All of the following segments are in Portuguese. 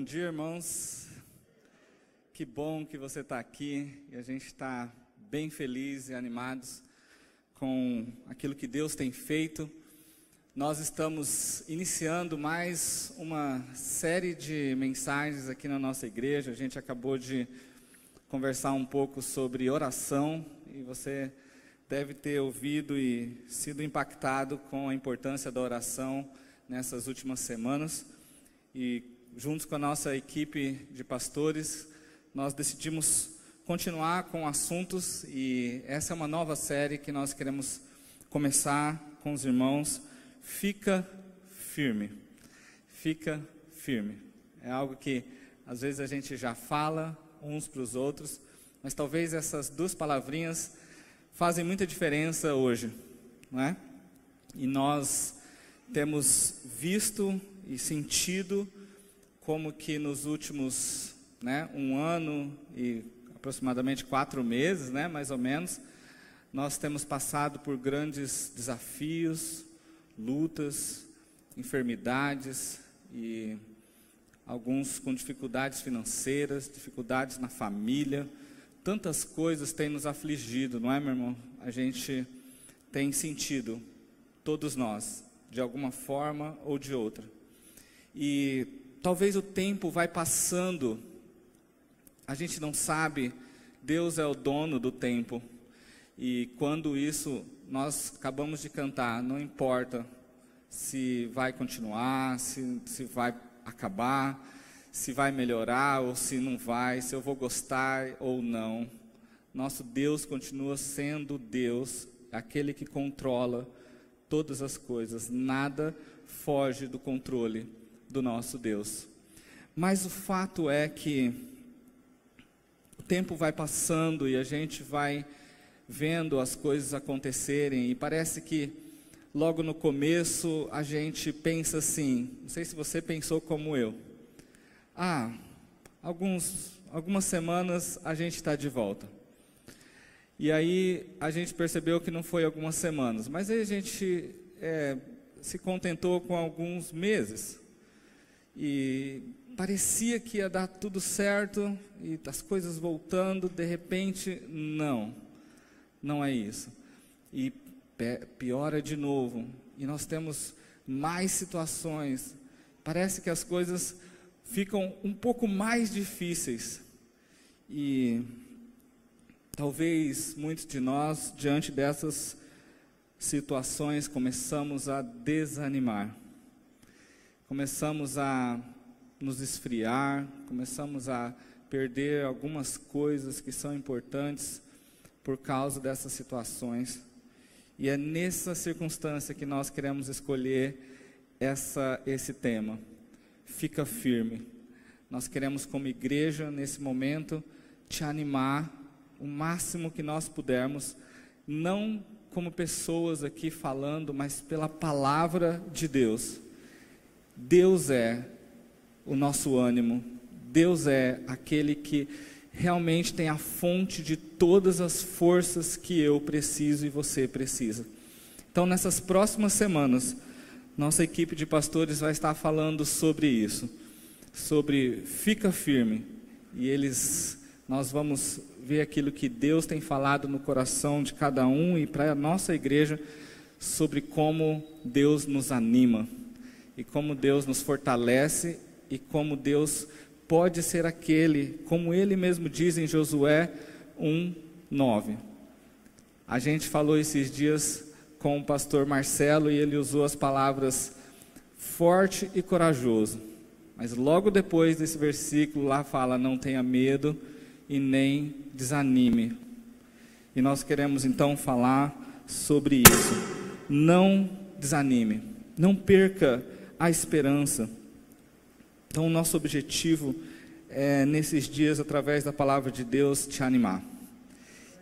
Bom dia, irmãos. Que bom que você está aqui e a gente está bem feliz e animados com aquilo que Deus tem feito. Nós estamos iniciando mais uma série de mensagens aqui na nossa igreja. A gente acabou de conversar um pouco sobre oração e você deve ter ouvido e sido impactado com a importância da oração nessas últimas semanas. E juntos com a nossa equipe de pastores, nós decidimos continuar com assuntos e essa é uma nova série que nós queremos começar com os irmãos. Fica firme. Fica firme. É algo que às vezes a gente já fala uns para os outros, mas talvez essas duas palavrinhas fazem muita diferença hoje, não é? E nós temos visto e sentido como que nos últimos né, um ano e aproximadamente quatro meses, né, mais ou menos, nós temos passado por grandes desafios, lutas, enfermidades e alguns com dificuldades financeiras, dificuldades na família. Tantas coisas têm nos afligido, não é, meu irmão? A gente tem sentido, todos nós, de alguma forma ou de outra. E talvez o tempo vai passando, a gente não sabe, Deus é o dono do tempo. E quando isso nós acabamos de cantar, não importa se vai continuar, se, se vai acabar, se vai melhorar ou se não vai, se eu vou gostar ou não. Nosso Deus continua sendo Deus, aquele que controla todas as coisas, nada foge do controle do nosso Deus. Mas o fato é que o tempo vai passando e a gente vai vendo as coisas acontecerem e parece que logo no começo a gente pensa assim, não sei se você pensou como eu. Ah, alguns, algumas semanas a gente está de volta. E aí a gente percebeu que não foi algumas semanas, mas aí a gente é, se contentou com alguns meses. E parecia que ia dar tudo certo e as coisas voltando, de repente, não, não é isso. E piora de novo, e nós temos mais situações. Parece que as coisas ficam um pouco mais difíceis. E talvez muitos de nós, diante dessas situações, começamos a desanimar começamos a nos esfriar, começamos a perder algumas coisas que são importantes por causa dessas situações. E é nessa circunstância que nós queremos escolher essa, esse tema. Fica firme. Nós queremos, como igreja, nesse momento, te animar o máximo que nós pudermos, não como pessoas aqui falando, mas pela palavra de Deus. Deus é o nosso ânimo, Deus é aquele que realmente tem a fonte de todas as forças que eu preciso e você precisa. Então, nessas próximas semanas, nossa equipe de pastores vai estar falando sobre isso, sobre fica firme, e eles nós vamos ver aquilo que Deus tem falado no coração de cada um e para a nossa igreja sobre como Deus nos anima e como Deus nos fortalece e como Deus pode ser aquele, como ele mesmo diz em Josué 1:9. A gente falou esses dias com o pastor Marcelo e ele usou as palavras forte e corajoso. Mas logo depois desse versículo lá fala: não tenha medo e nem desanime. E nós queremos então falar sobre isso. Não desanime. Não perca a esperança. Então, o nosso objetivo é, nesses dias, através da palavra de Deus, te animar.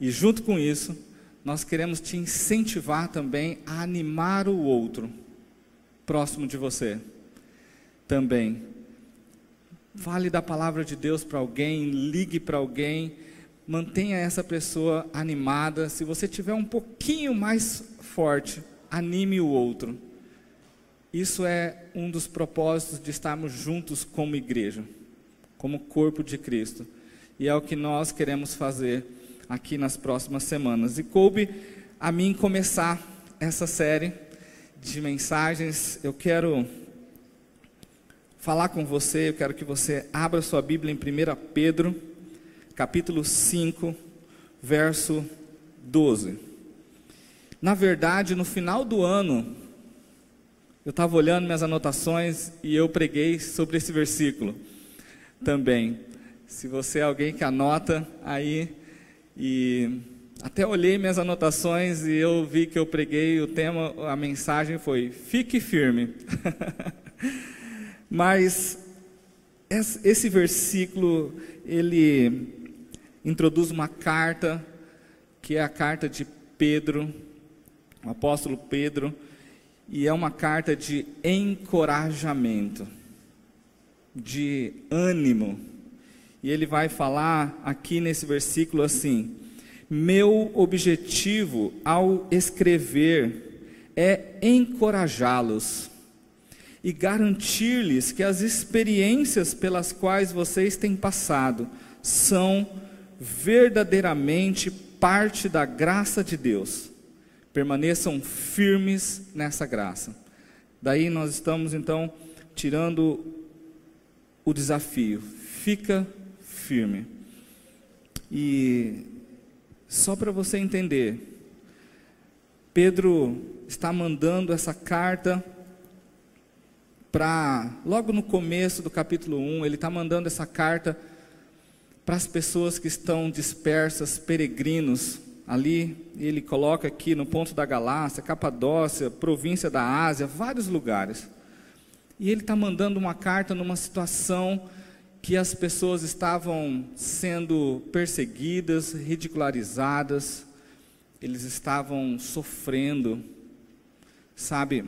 E junto com isso, nós queremos te incentivar também a animar o outro próximo de você. Também. Fale da palavra de Deus para alguém, ligue para alguém, mantenha essa pessoa animada. Se você tiver um pouquinho mais forte, anime o outro. Isso é um dos propósitos de estarmos juntos como igreja. como corpo de Cristo. E é o que nós queremos fazer aqui nas próximas semanas. E coube a mim começar essa série de mensagens. Eu quero falar com você, eu quero que você abra sua Bíblia em 1 Pedro, capítulo 5, verso 12. Na verdade, no final do ano, eu estava olhando minhas anotações e eu preguei sobre esse versículo também. Se você é alguém que anota aí, e até olhei minhas anotações e eu vi que eu preguei o tema, a mensagem foi: fique firme. Mas esse versículo ele introduz uma carta que é a carta de Pedro, o apóstolo Pedro, e é uma carta de encorajamento, de ânimo. E ele vai falar aqui nesse versículo assim: Meu objetivo ao escrever é encorajá-los e garantir-lhes que as experiências pelas quais vocês têm passado são verdadeiramente parte da graça de Deus. Permaneçam firmes nessa graça. Daí nós estamos então tirando o desafio. Fica firme. E só para você entender, Pedro está mandando essa carta para, logo no começo do capítulo 1, ele está mandando essa carta para as pessoas que estão dispersas, peregrinos, ali, ele coloca aqui no ponto da Galácia, Capadócia, província da Ásia, vários lugares. E ele está mandando uma carta numa situação que as pessoas estavam sendo perseguidas, ridicularizadas, eles estavam sofrendo, sabe?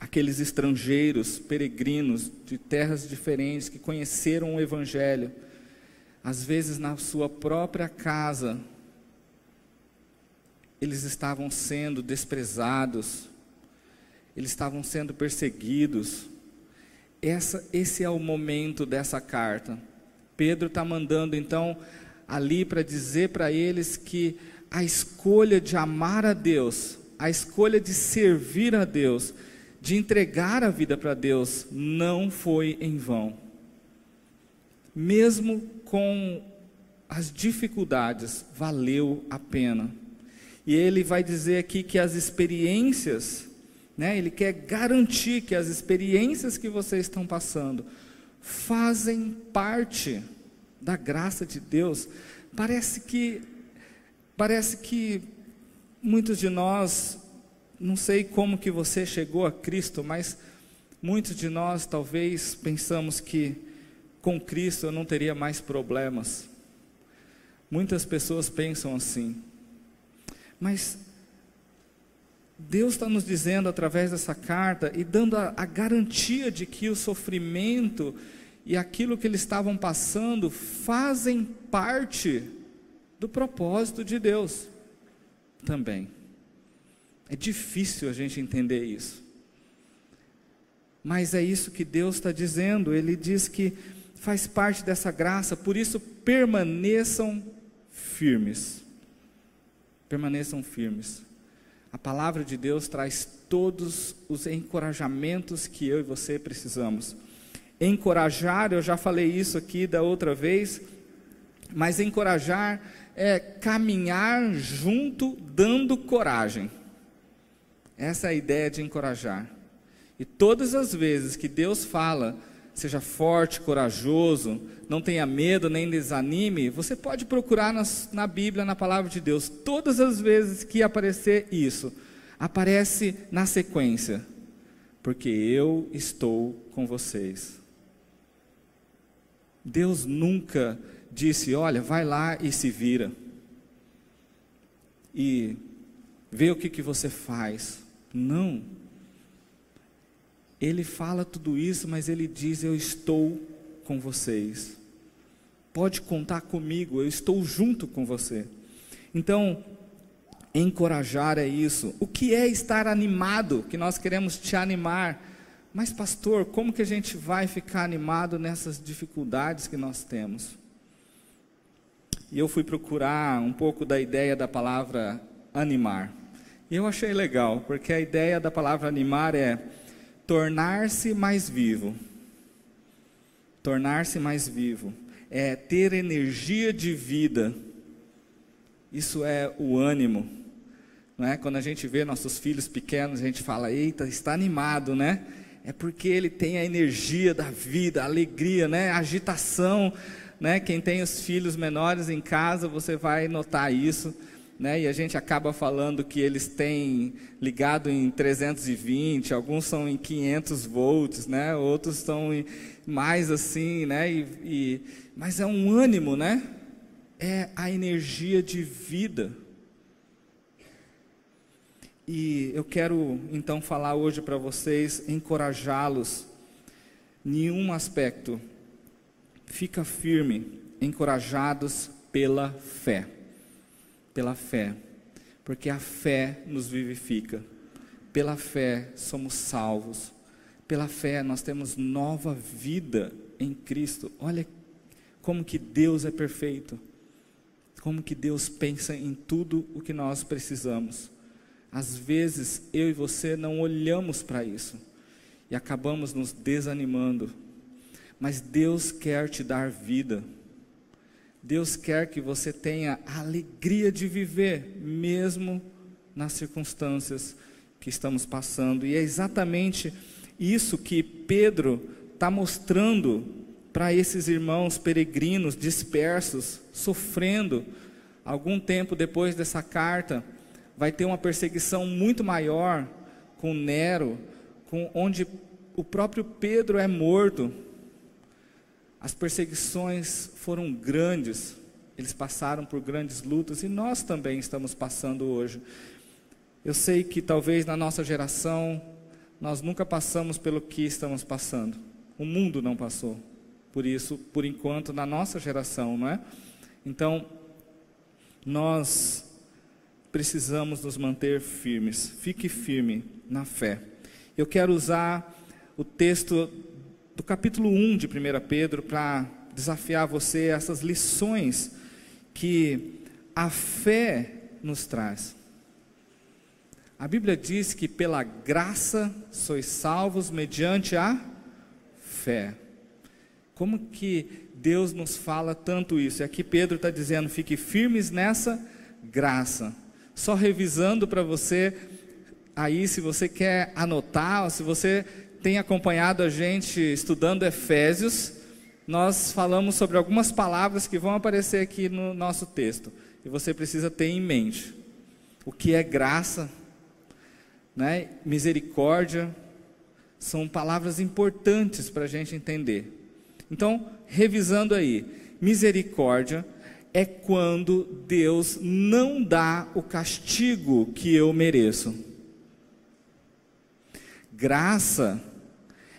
aqueles estrangeiros, peregrinos de terras diferentes que conheceram o Evangelho, às vezes na sua própria casa, eles estavam sendo desprezados, eles estavam sendo perseguidos. Essa, esse é o momento dessa carta. Pedro está mandando então ali para dizer para eles que a escolha de amar a Deus, a escolha de servir a Deus, de entregar a vida para Deus não foi em vão. Mesmo com as dificuldades, valeu a pena. E ele vai dizer aqui que as experiências, né, ele quer garantir que as experiências que vocês estão passando fazem parte da graça de Deus. Parece que parece que muitos de nós não sei como que você chegou a Cristo, mas muitos de nós talvez pensamos que com Cristo eu não teria mais problemas. Muitas pessoas pensam assim. Mas Deus está nos dizendo através dessa carta e dando a, a, garantia de que o sofrimento e aquilo que eles estavam passando fazem parte do propósito de Deus também. É difícil a gente entender isso. Mas é isso que Deus está dizendo. Ele diz que faz parte dessa graça, por isso permaneçam firmes. Permaneçam firmes. A palavra de Deus traz todos os encorajamentos que eu e você precisamos. Encorajar, eu já falei isso aqui da outra vez, mas encorajar é caminhar junto, dando coragem. Essa é a ideia de encorajar. E todas as vezes que Deus fala, seja forte, corajoso, não tenha medo nem desanime, você pode procurar nas, na Bíblia, na palavra de Deus, todas as vezes que aparecer isso, aparece na sequência, porque eu estou com vocês. Deus nunca disse: olha, vai lá e se vira, e vê o que, que você faz. Não. Ele fala tudo isso, mas ele diz: Eu estou com vocês. Pode contar comigo, eu estou junto com você. Então, encorajar é isso. O que é estar animado? Que nós queremos te animar Mas, pastor, como que a gente vai ficar animado nessas dificuldades que nós temos? E eu fui procurar um pouco da ideia da palavra animar. E eu achei legal, porque a ideia da palavra animar é tornar-se mais vivo. Tornar-se mais vivo. É ter energia de vida. Isso é o ânimo. Não é? Quando a gente vê nossos filhos pequenos, a gente fala, eita, está animado, né? É porque ele tem a energia da vida, a alegria, né? A agitação, né? Quem tem os filhos menores em casa, você vai notar isso né? E a gente acaba falando que eles têm ligado em 320, alguns são em 500 volts, né? Outros estão mais assim, né? E, e, mas é um ânimo, né? É a energia de vida. E eu quero então falar hoje para vocês, encorajá-los em um aspecto. Fica firme, encorajados pela fé pela fé, porque a fé nos vivifica. Pela fé somos salvos. Pela fé nós temos nova vida em Cristo. Olha como que Deus é perfeito. Como que Deus pensa em tudo o que nós precisamos. Às vezes eu e você não olhamos para isso e acabamos nos desanimando. Mas Deus quer te dar vida. Deus quer que você tenha a alegria de viver, mesmo nas circunstâncias que estamos passando. E é exatamente isso que Pedro está mostrando para esses irmãos peregrinos dispersos, sofrendo. Algum tempo depois dessa carta, vai ter uma perseguição muito maior com Nero, com onde o próprio Pedro é morto as perseguições foram grandes, eles passaram por grandes lutas e nós também estamos passando hoje. Eu sei que talvez na nossa geração nós nunca passamos pelo que estamos passando. O mundo não passou por isso, por enquanto, na nossa geração, não é? Então, nós precisamos nos manter firmes. Fique firme na fé. Eu quero usar o texto do capítulo 1 de 1 Pedro para desafiar você essas lições que a fé nos traz. A Bíblia diz que pela graça sois salvos mediante a fé. Como que Deus nos fala tanto isso? E aqui Pedro está dizendo: fique firmes nessa graça. Só revisando para você, aí, se você quer anotar, se você tem acompanhado a gente estudando Efésios, nós falamos sobre algumas palavras que vão aparecer aqui no nosso texto. E você precisa ter em mente o que é graça, né? misericórdia, são palavras importantes para a gente entender. Então, revisando aí, misericórdia é quando Deus não dá o castigo que eu mereço. Graça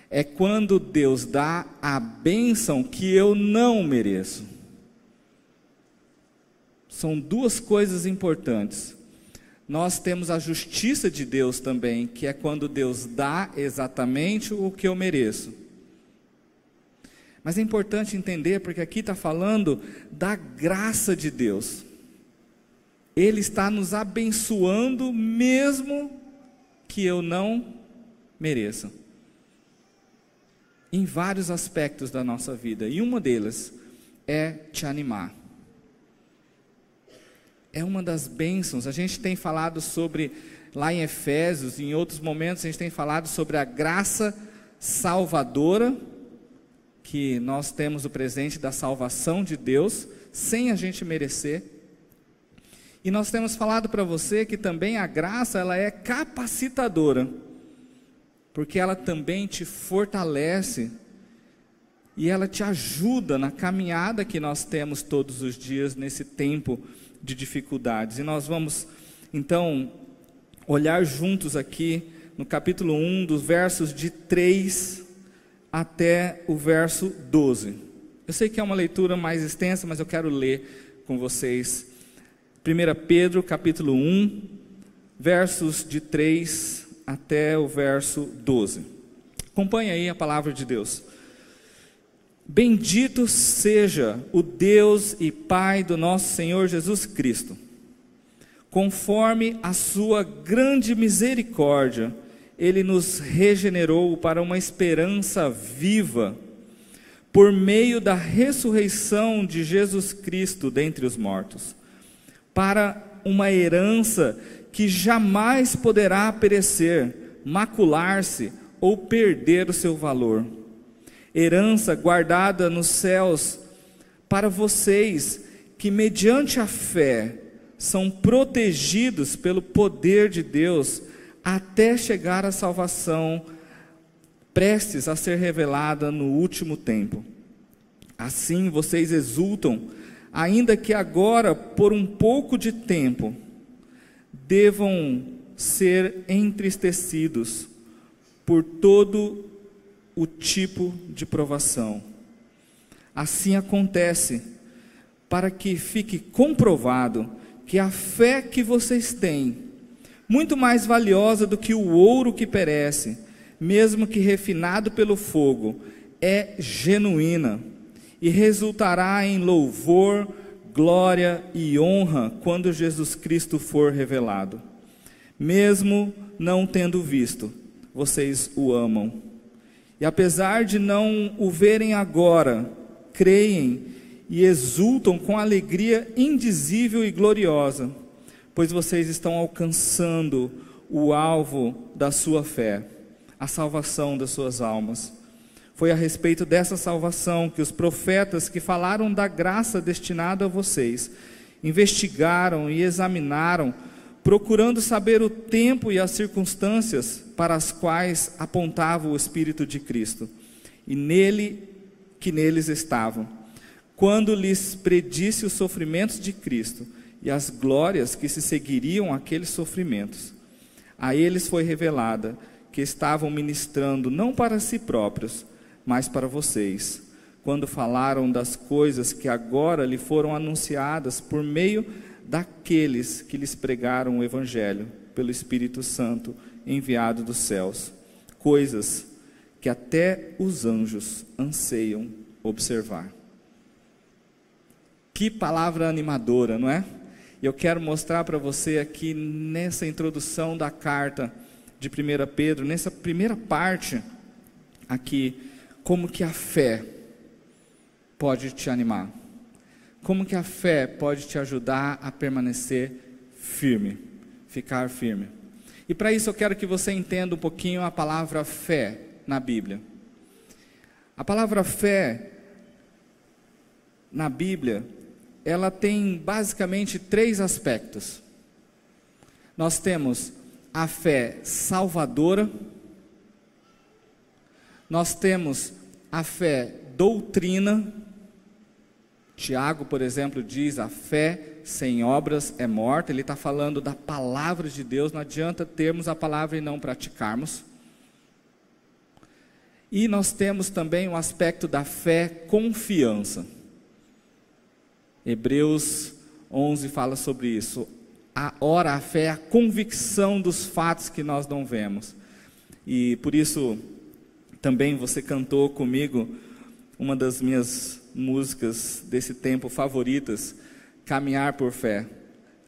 é quando Deus dá a bênção que eu não mereço. São duas coisas importantes. Nós temos a justiça de Deus também, que é quando Deus dá exatamente o que eu mereço. Mas é importante entender, porque aqui está falando da graça de Deus. Ele está nos abençoando, mesmo que eu não mereça em vários aspectos da nossa vida, e uma delas é te animar. É uma das bênçãos. A gente tem falado sobre, lá em Efésios, em outros momentos, a gente tem falado sobre a graça salvadora, que nós temos o presente da salvação de Deus, sem a gente merecer. E nós temos falado para você que também a graça ela é capacitadora porque ela também te fortalece e ela te ajuda na caminhada que nós temos todos os dias nesse tempo de dificuldades. E nós vamos então olhar juntos aqui no capítulo 1, dos versos de 3 até o verso 12. Eu sei que é uma leitura mais extensa, mas eu quero ler com vocês. 1 Pedro, capítulo 1, versos de 3 até o verso 12. Acompanhe aí a palavra de Deus. Bendito seja o Deus e Pai do nosso Senhor Jesus Cristo. Conforme a sua grande misericórdia, ele nos regenerou para uma esperança viva, por meio da ressurreição de Jesus Cristo dentre os mortos, para uma herança que jamais poderá perecer, macular-se ou perder o seu valor herança guardada nos céus para vocês que, mediante a fé, são protegidos pelo poder de Deus até chegar à salvação prestes a ser revelada no último tempo. Assim vocês exultam, ainda que agora, por um pouco de tempo, devam ser entristecidos por todo o tipo de provação. Assim acontece para que fique comprovado que a fé que vocês têm, muito mais valiosa do que o ouro que perece, mesmo que refinado pelo fogo, é genuína e resultará em louvor, glória e honra quando Jesus Cristo for revelado. Mesmo não tendo visto, vocês o amam e apesar de não o verem agora, creem e exultam com alegria indizível e gloriosa, pois vocês estão alcançando o alvo da sua fé, a salvação das suas almas. Foi a respeito dessa salvação que os profetas que falaram da graça destinada a vocês investigaram e examinaram procurando saber o tempo e as circunstâncias para as quais apontava o Espírito de Cristo, e nele que neles estavam, quando lhes predisse os sofrimentos de Cristo e as glórias que se seguiriam àqueles sofrimentos. A eles foi revelada que estavam ministrando não para si próprios, mas para vocês, quando falaram das coisas que agora lhe foram anunciadas por meio daqueles que lhes pregaram o Evangelho pelo Espírito Santo enviado dos céus, coisas que até os anjos anseiam observar. Que palavra animadora, não é? Eu quero mostrar para você aqui nessa introdução da carta de 1 Pedro, nessa primeira parte aqui, como que a fé pode te animar como que a fé pode te ajudar a permanecer firme, ficar firme. E para isso eu quero que você entenda um pouquinho a palavra fé na Bíblia. A palavra fé na Bíblia, ela tem basicamente três aspectos. Nós temos a fé salvadora, nós temos a fé doutrina, Tiago, por exemplo, diz: a fé sem obras é morta. Ele está falando da palavra de Deus. Não adianta termos a palavra e não praticarmos. E nós temos também o um aspecto da fé confiança. Hebreus 11 fala sobre isso. A, ora, a fé é a convicção dos fatos que nós não vemos. E por isso, também você cantou comigo uma das minhas músicas desse tempo favoritas, Caminhar por Fé.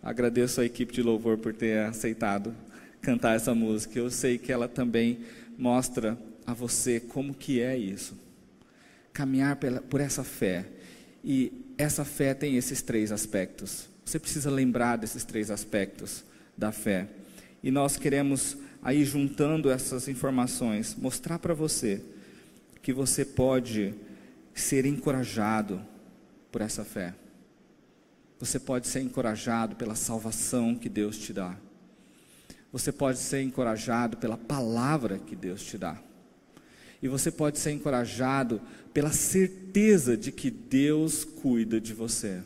Agradeço a equipe de louvor por ter aceitado cantar essa música. Eu sei que ela também mostra a você como que é isso. Caminhar pela, por essa fé. E essa fé tem esses três aspectos. Você precisa lembrar desses três aspectos da fé. E nós queremos aí juntando essas informações, mostrar para você que você pode ser encorajado por essa fé. Você pode ser encorajado pela salvação que Deus te dá. Você pode ser encorajado pela palavra que Deus te dá. E você pode ser encorajado pela certeza de que Deus cuida de você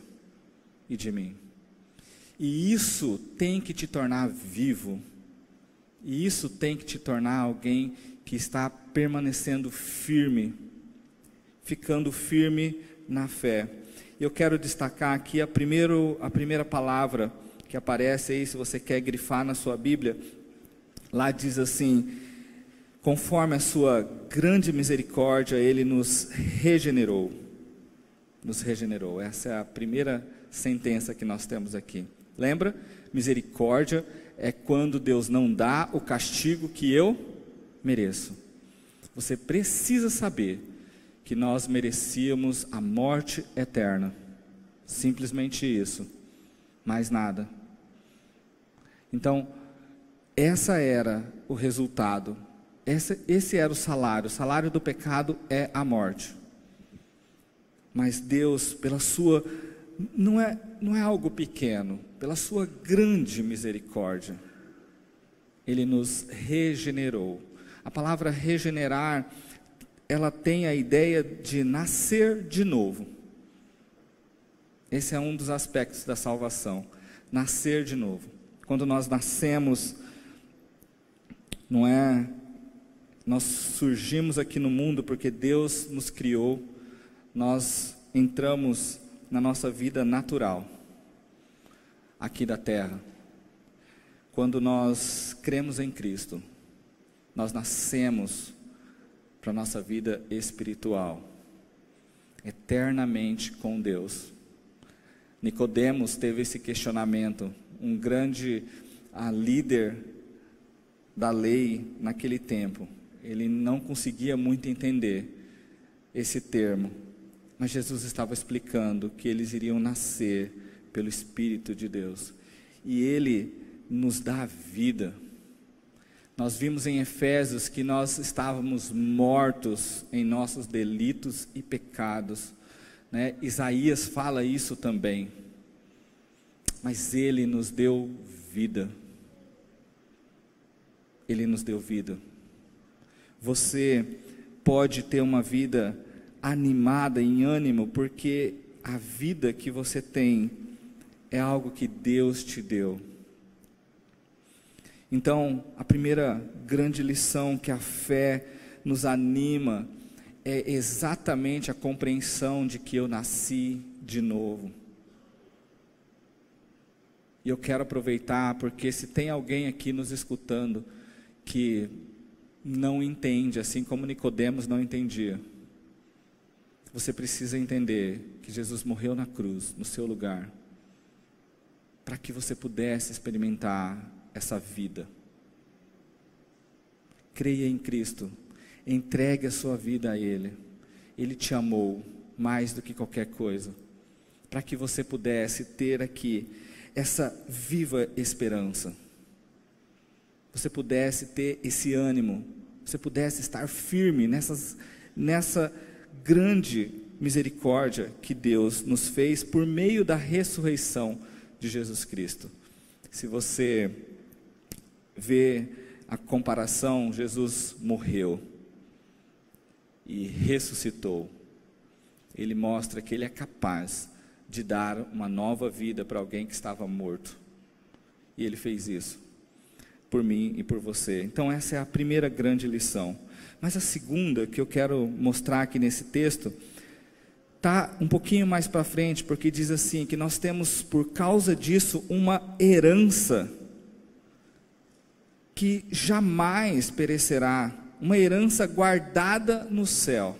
e de mim. E isso tem que te tornar vivo. E isso tem que te tornar alguém que está permanecendo firme ficando firme na fé. Eu quero destacar aqui a, primeiro, a primeira palavra que aparece aí, se você quer grifar na sua Bíblia. Lá diz assim: conforme a sua grande misericórdia, ele nos regenerou. Nos regenerou. Essa é a primeira sentença que nós temos aqui. Lembra? Misericórdia é quando Deus não dá o castigo que eu mereço. Você precisa saber que nós merecíamos a morte eterna. Simplesmente isso. Mais nada. Então, essa era o resultado. Esse, esse era o salário. O salário do pecado é a morte. Mas Deus, pela sua. Não é, não é algo pequeno, pela sua grande misericórdia, Ele nos regenerou. A palavra regenerar, ela tem a ideia de nascer de novo. Esse é um dos aspectos da salvação, nascer de novo. Quando nós nascemos, não é nós surgimos aqui no mundo porque Deus nos criou, nós entramos na nossa vida natural, aqui da terra. Quando nós cremos em Cristo, nós nascemos para a nossa vida espiritual, eternamente com Deus. Nicodemos teve esse questionamento, um grande a líder da lei naquele tempo. Ele não conseguia muito entender esse termo, mas Jesus estava explicando que eles iriam nascer pelo Espírito de Deus e Ele nos dá vida. Nós vimos em Efésios que nós estávamos mortos em nossos delitos e pecados. Né? Isaías fala isso também. Mas Ele nos deu vida. Ele nos deu vida. Você pode ter uma vida animada, em ânimo, porque a vida que você tem é algo que Deus te deu. Então, a primeira grande lição que a fé nos anima é exatamente a compreensão de que eu nasci de novo. E eu quero aproveitar, porque se tem alguém aqui nos escutando que não entende, assim como Nicodemos não entendia, você precisa entender que Jesus morreu na cruz, no seu lugar, para que você pudesse experimentar essa vida. Creia em Cristo, entregue a sua vida a Ele. Ele te amou mais do que qualquer coisa, para que você pudesse ter aqui essa viva esperança. Você pudesse ter esse ânimo, você pudesse estar firme nessas, nessa grande misericórdia que Deus nos fez por meio da ressurreição de Jesus Cristo. Se você vê a comparação, Jesus morreu e ressuscitou. Ele mostra que ele é capaz de dar uma nova vida para alguém que estava morto. E ele fez isso por mim e por você. Então essa é a primeira grande lição. Mas a segunda que eu quero mostrar aqui nesse texto tá um pouquinho mais para frente, porque diz assim que nós temos por causa disso uma herança que jamais perecerá, uma herança guardada no céu.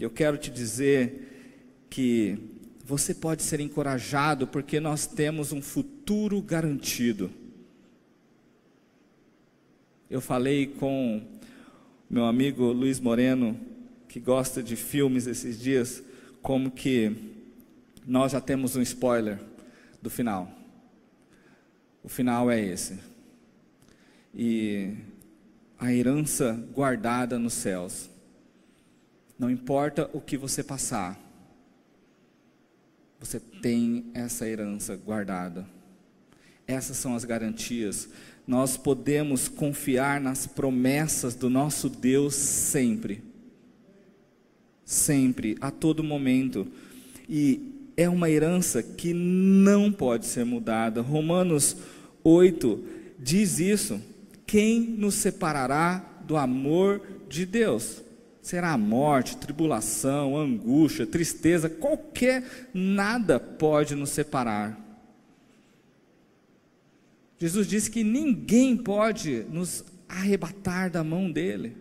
Eu quero te dizer que você pode ser encorajado porque nós temos um futuro garantido. Eu falei com meu amigo Luiz Moreno, que gosta de filmes esses dias, como que nós já temos um spoiler do final. O final é esse e a herança guardada nos céus. Não importa o que você passar, você tem essa herança guardada. Essas são as garantias. Nós podemos confiar nas promessas do nosso Deus sempre. Sempre, a todo momento. E é uma herança que não pode ser mudada. Romanos 8 diz isso. Quem nos separará do amor de Deus? Será a morte, tribulação, angústia, tristeza, qualquer nada pode nos separar. Jesus disse que ninguém pode nos arrebatar da mão dele.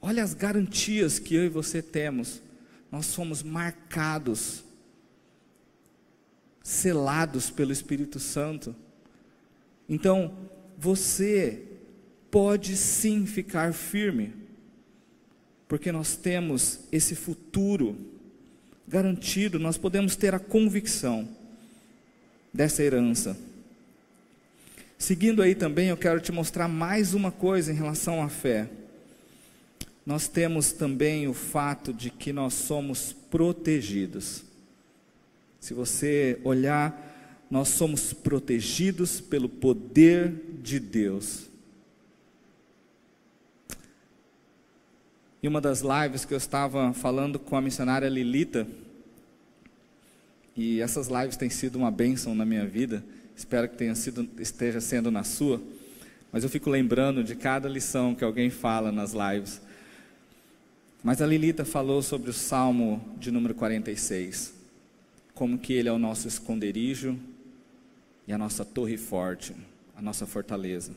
Olha as garantias que eu e você temos. Nós somos marcados, selados pelo Espírito Santo. Então, você pode sim ficar firme, porque nós temos esse futuro garantido, nós podemos ter a convicção dessa herança. Seguindo aí também, eu quero te mostrar mais uma coisa em relação à fé. Nós temos também o fato de que nós somos protegidos. Se você olhar, nós somos protegidos pelo poder de Deus. Em uma das lives que eu estava falando com a missionária Lilita, e essas lives têm sido uma bênção na minha vida, espero que tenha sido, esteja sendo na sua, mas eu fico lembrando de cada lição que alguém fala nas lives. Mas a Lilita falou sobre o Salmo de número 46, como que ele é o nosso esconderijo e a nossa torre forte, a nossa fortaleza.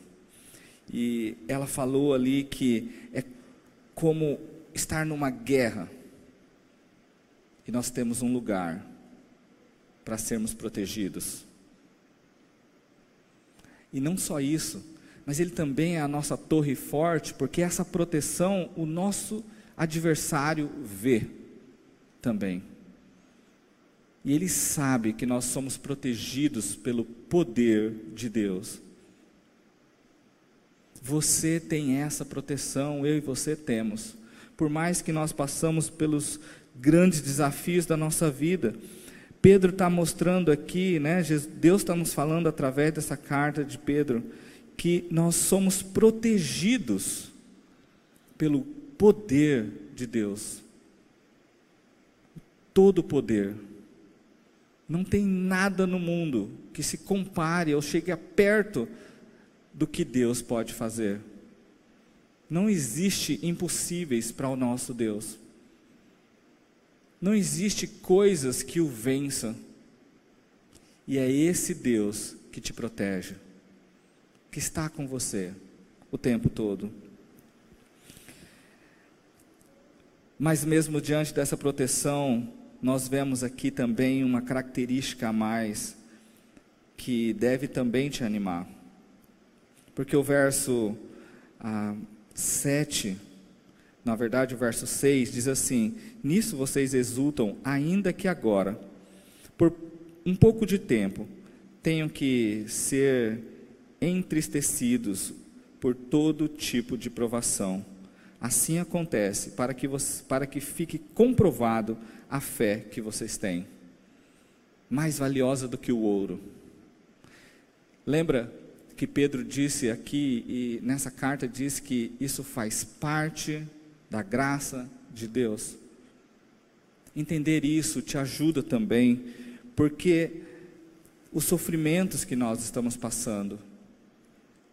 E ela falou ali que é como estar numa guerra. E nós temos um lugar para sermos protegidos. E não só isso, mas ele também é a nossa torre forte, porque essa proteção o nosso adversário vê também. E ele sabe que nós somos protegidos pelo poder de Deus. Você tem essa proteção, eu e você temos. Por mais que nós passamos pelos grandes desafios da nossa vida, Pedro está mostrando aqui, né, Deus está nos falando através dessa carta de Pedro, que nós somos protegidos pelo poder de Deus. Todo o poder. Não tem nada no mundo que se compare ou chegue perto do que Deus pode fazer. Não existe impossíveis para o nosso Deus. Não existe coisas que o vençam. E é esse Deus que te protege, que está com você o tempo todo. Mas mesmo diante dessa proteção, nós vemos aqui também uma característica a mais que deve também te animar. Porque o verso ah, 7, na verdade o verso 6, diz assim: Nisso vocês exultam, ainda que agora, por um pouco de tempo, tenham que ser entristecidos por todo tipo de provação. Assim acontece para que, você, para que fique comprovado a fé que vocês têm, mais valiosa do que o ouro. Lembra que Pedro disse aqui, e nessa carta diz que isso faz parte da graça de Deus. Entender isso te ajuda também, porque os sofrimentos que nós estamos passando,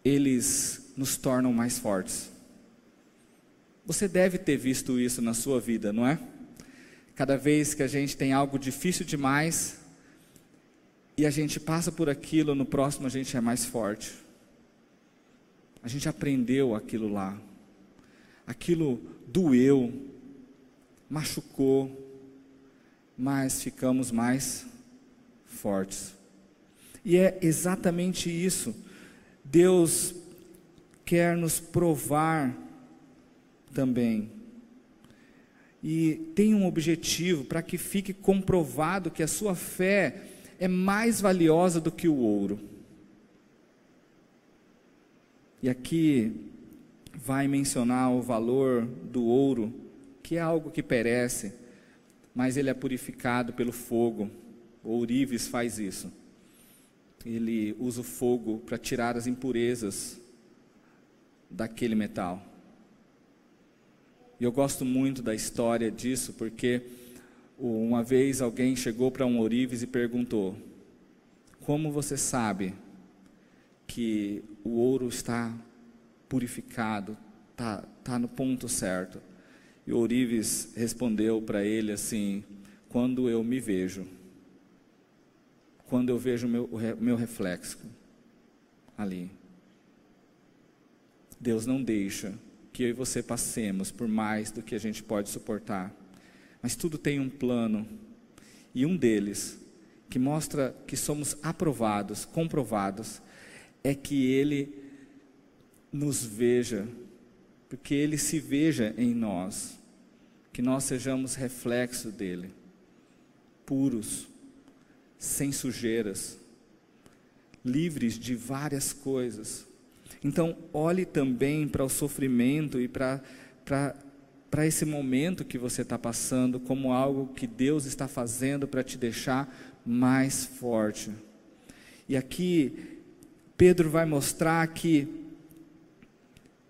eles nos tornam mais fortes. Você deve ter visto isso na sua vida, não é? Cada vez que a gente tem algo difícil demais, e a gente passa por aquilo, no próximo a gente é mais forte. A gente aprendeu aquilo lá. Aquilo doeu, machucou, mas ficamos mais fortes. E é exatamente isso. Deus quer nos provar também. E tem um objetivo para que fique comprovado que a sua fé é mais valiosa do que o ouro. E aqui vai mencionar o valor do ouro, que é algo que perece, mas ele é purificado pelo fogo. O ourives faz isso. Ele usa o fogo para tirar as impurezas daquele metal. E eu gosto muito da história disso, porque uma vez alguém chegou para um ourives e perguntou: Como você sabe que o ouro está purificado, está tá no ponto certo? E o ourives respondeu para ele assim: Quando eu me vejo, quando eu vejo meu, o meu reflexo ali. Deus não deixa que eu e você passemos por mais do que a gente pode suportar. Mas tudo tem um plano, e um deles, que mostra que somos aprovados, comprovados, é que Ele nos veja, porque Ele se veja em nós, que nós sejamos reflexo dele, puros, sem sujeiras, livres de várias coisas. Então, olhe também para o sofrimento e para para esse momento que você está passando como algo que Deus está fazendo para te deixar mais forte. E aqui Pedro vai mostrar que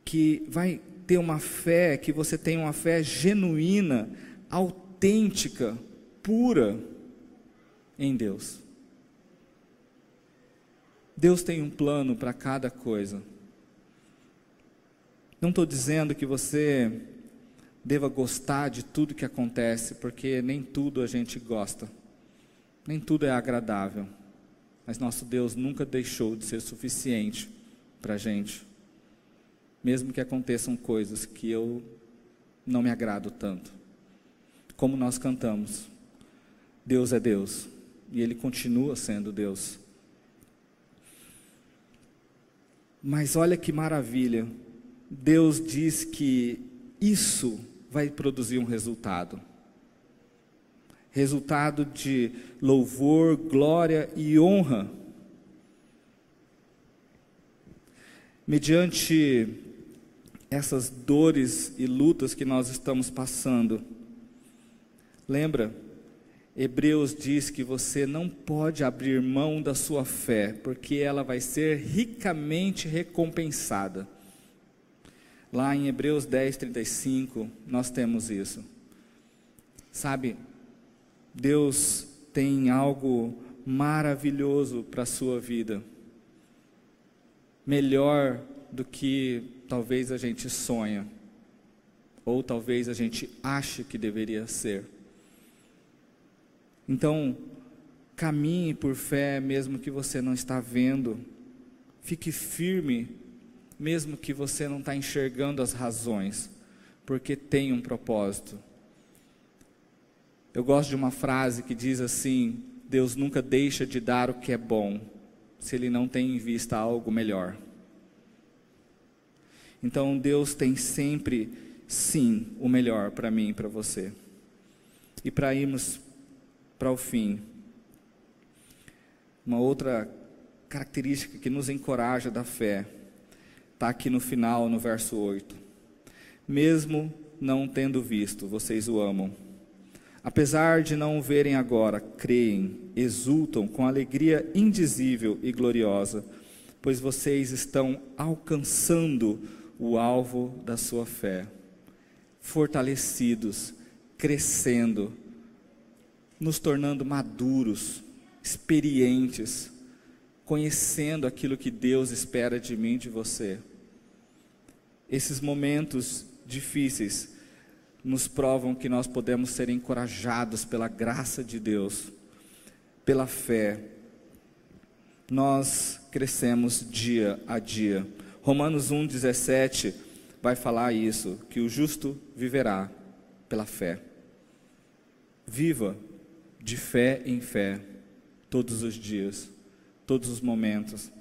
que vai ter uma fé, que você tem uma fé genuína, autêntica, pura em Deus. Deus tem um plano para cada coisa. Não estou dizendo que você deva gostar de tudo que acontece, porque nem tudo a gente gosta, nem tudo é agradável. Mas nosso Deus nunca deixou de ser suficiente para a gente, mesmo que aconteçam coisas que eu não me agrado tanto. Como nós cantamos, Deus é Deus e Ele continua sendo Deus. Mas olha que maravilha, Deus diz que isso vai produzir um resultado. Resultado de louvor, glória e honra. Mediante essas dores e lutas que nós estamos passando, lembra? Hebreus diz que você não pode abrir mão da sua fé, porque ela vai ser ricamente recompensada. Lá em Hebreus 10, 35, nós temos isso. Sabe, Deus tem algo maravilhoso para a sua vida, melhor do que talvez a gente sonha, ou talvez a gente ache que deveria ser. Então, caminhe por fé, mesmo que você não está vendo, fique firme mesmo que você não está enxergando as razões, porque tem um propósito. Eu gosto de uma frase que diz assim: Deus nunca deixa de dar o que é bom, se Ele não tem em vista algo melhor. Então Deus tem sempre, sim, o melhor para mim e para você. E para irmos para o fim, uma outra característica que nos encoraja da fé está aqui no final, no verso 8. Mesmo não tendo visto, vocês o amam. Apesar de não o verem agora, creem, exultam com alegria indizível e gloriosa, pois vocês estão alcançando o alvo da sua fé, fortalecidos, crescendo, nos tornando maduros, experientes, conhecendo aquilo que Deus espera de mim e de você. Esses momentos difíceis nos provam que nós podemos ser encorajados pela graça de Deus, pela fé. Nós crescemos dia a dia. Romanos 1,17 vai falar isso: que o justo viverá pela fé. Viva de fé em fé, todos os dias todos os momentos.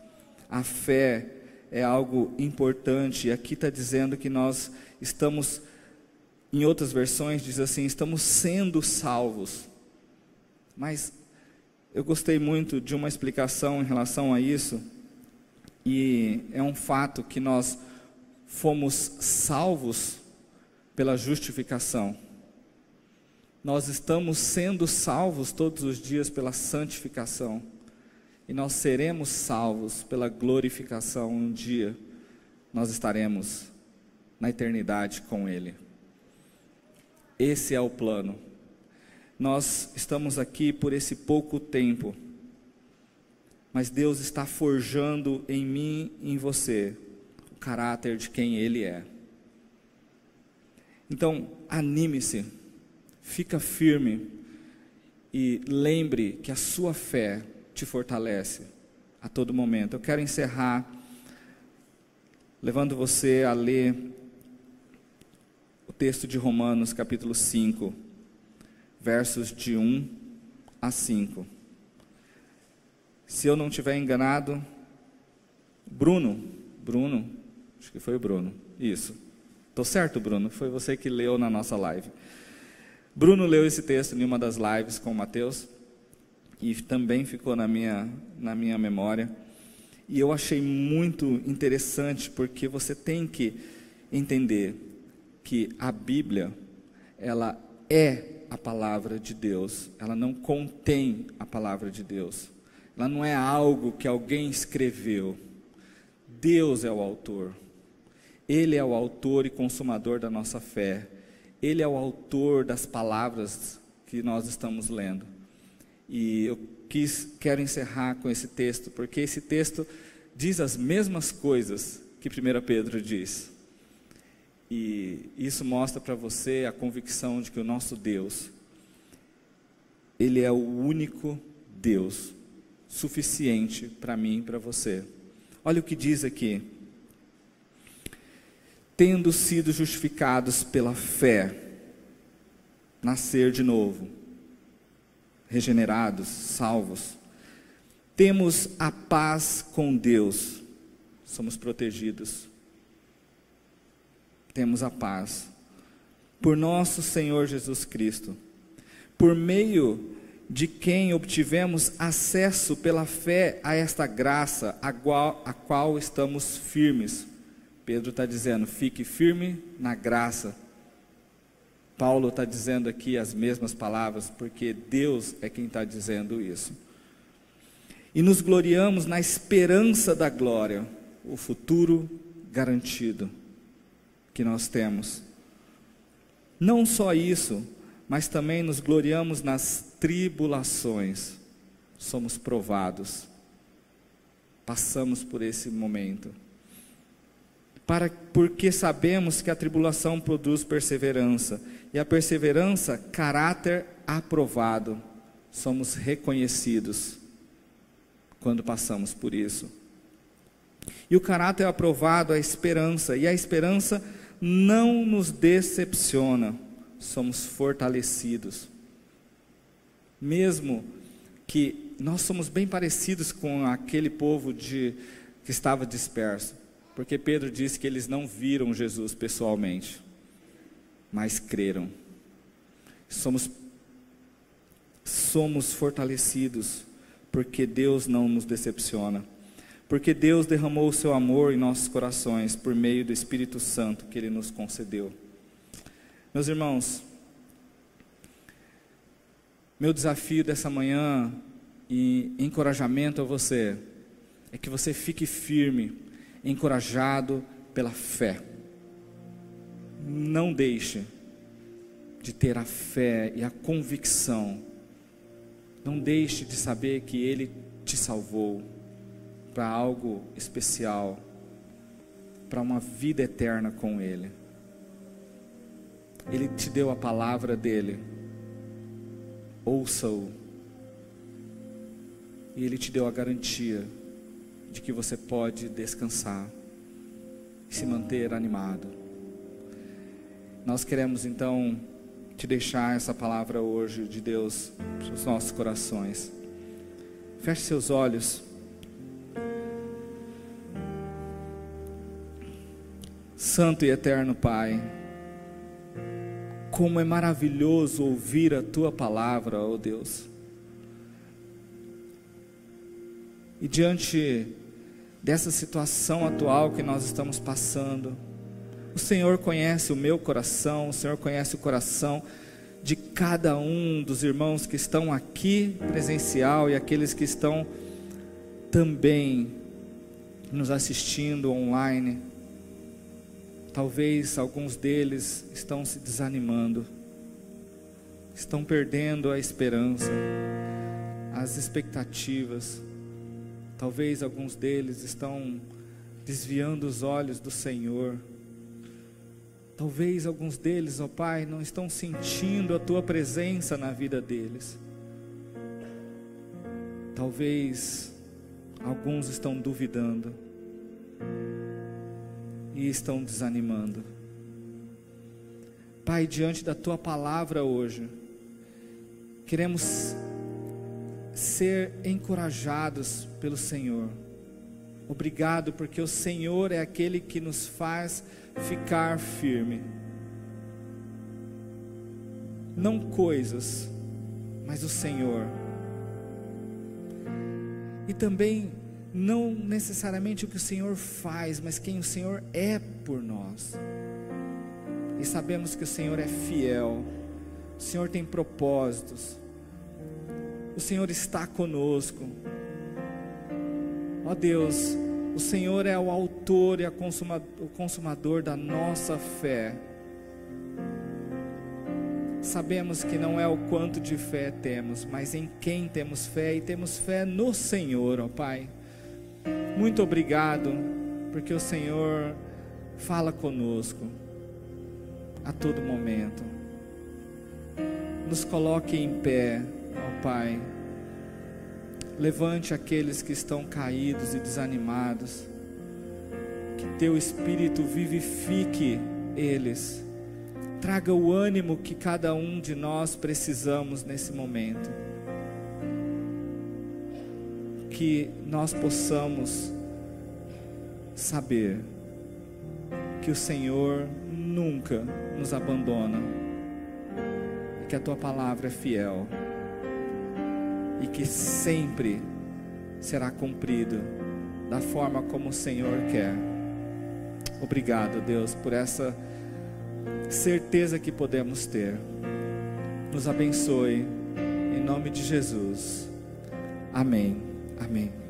A fé é algo importante, e aqui está dizendo que nós estamos, em outras versões, diz assim: estamos sendo salvos. Mas eu gostei muito de uma explicação em relação a isso, e é um fato que nós fomos salvos pela justificação. Nós estamos sendo salvos todos os dias pela santificação e nós seremos salvos pela glorificação um dia. Nós estaremos na eternidade com Ele. Esse é o plano. Nós estamos aqui por esse pouco tempo, mas Deus está forjando em mim e em você o caráter de quem Ele é. Então, anime-se, fica firme e lembre que a sua fé te fortalece a todo momento. Eu quero encerrar levando você a ler o texto de Romanos, capítulo 5, versos de 1 a 5. Se eu não estiver enganado, Bruno, Bruno, acho que foi o Bruno, isso. Estou certo, Bruno? Foi você que leu na nossa live. Bruno leu esse texto em uma das lives com o Mateus e também ficou na minha, na minha memória. E eu achei muito interessante porque você tem que entender que a Bíblia, ela é a palavra de Deus, ela não contém a palavra de Deus. Ela não é algo que alguém escreveu. Deus é o autor. Ele é o autor e consumador da nossa fé. Ele é o autor das palavras que nós estamos lendo. E eu quis, quero encerrar com esse texto, porque esse texto diz as mesmas coisas que 1 Pedro diz. E isso mostra para você a convicção de que o nosso Deus, Ele é o único Deus suficiente para mim e para você. Olha o que diz aqui. Tendo sido justificados pela fé, nascer de novo regenerados, salvos. Temos a paz com Deus, somos protegidos. Temos a paz por nosso Senhor Jesus Cristo, por meio de quem obtivemos acesso pela fé a esta graça, a qual, a qual estamos firmes. Pedro está dizendo: fique firme na graça Paulo está dizendo aqui as mesmas palavras, porque Deus é quem está dizendo isso. E nos gloriamos na esperança da glória, o futuro garantido que nós temos. Não só isso, mas também nos gloriamos nas tribulações. Somos provados, passamos por esse momento. Para, porque sabemos que a tribulação produz perseverança e a perseverança, caráter aprovado. Somos reconhecidos quando passamos por isso. E o caráter aprovado, a esperança, e a esperança não nos decepciona, somos fortalecidos. Mesmo que nós somos bem parecidos com aquele povo de, que estava disperso, porque Pedro disse que eles não viram Jesus pessoalmente mas creram. Somos somos fortalecidos porque Deus não nos decepciona. Porque Deus derramou o seu amor em nossos corações por meio do Espírito Santo que ele nos concedeu. Meus irmãos, meu desafio dessa manhã e encorajamento a você é que você fique firme, encorajado pela fé não deixe de ter a fé e a convicção. Não deixe de saber que Ele te salvou para algo especial, para uma vida eterna com Ele. Ele te deu a palavra dele. Ouça-o. E Ele te deu a garantia de que você pode descansar e se manter animado. Nós queremos então te deixar essa palavra hoje de Deus para os nossos corações. Feche seus olhos. Santo e eterno Pai, como é maravilhoso ouvir a tua palavra, ó oh Deus. E diante dessa situação atual que nós estamos passando, o Senhor conhece o meu coração, o Senhor conhece o coração de cada um dos irmãos que estão aqui presencial e aqueles que estão também nos assistindo online. Talvez alguns deles estão se desanimando, estão perdendo a esperança, as expectativas. Talvez alguns deles estão desviando os olhos do Senhor Talvez alguns deles, ó oh Pai, não estão sentindo a tua presença na vida deles. Talvez alguns estão duvidando. E estão desanimando. Pai, diante da tua palavra hoje, queremos ser encorajados pelo Senhor. Obrigado, porque o Senhor é aquele que nos faz ficar firme. Não coisas, mas o Senhor. E também não necessariamente o que o Senhor faz, mas quem o Senhor é por nós. E sabemos que o Senhor é fiel, o Senhor tem propósitos, o Senhor está conosco. Ó Deus, o Senhor é o autor e o consumador da nossa fé. Sabemos que não é o quanto de fé temos, mas em quem temos fé e temos fé no Senhor, ó Pai. Muito obrigado, porque o Senhor fala conosco a todo momento. Nos coloque em pé, ó Pai. Levante aqueles que estão caídos e desanimados. Que teu espírito vivifique eles. Traga o ânimo que cada um de nós precisamos nesse momento. Que nós possamos saber que o Senhor nunca nos abandona, que a tua palavra é fiel e que sempre será cumprido da forma como o Senhor quer. Obrigado, Deus, por essa certeza que podemos ter. Nos abençoe, em nome de Jesus. Amém. Amém.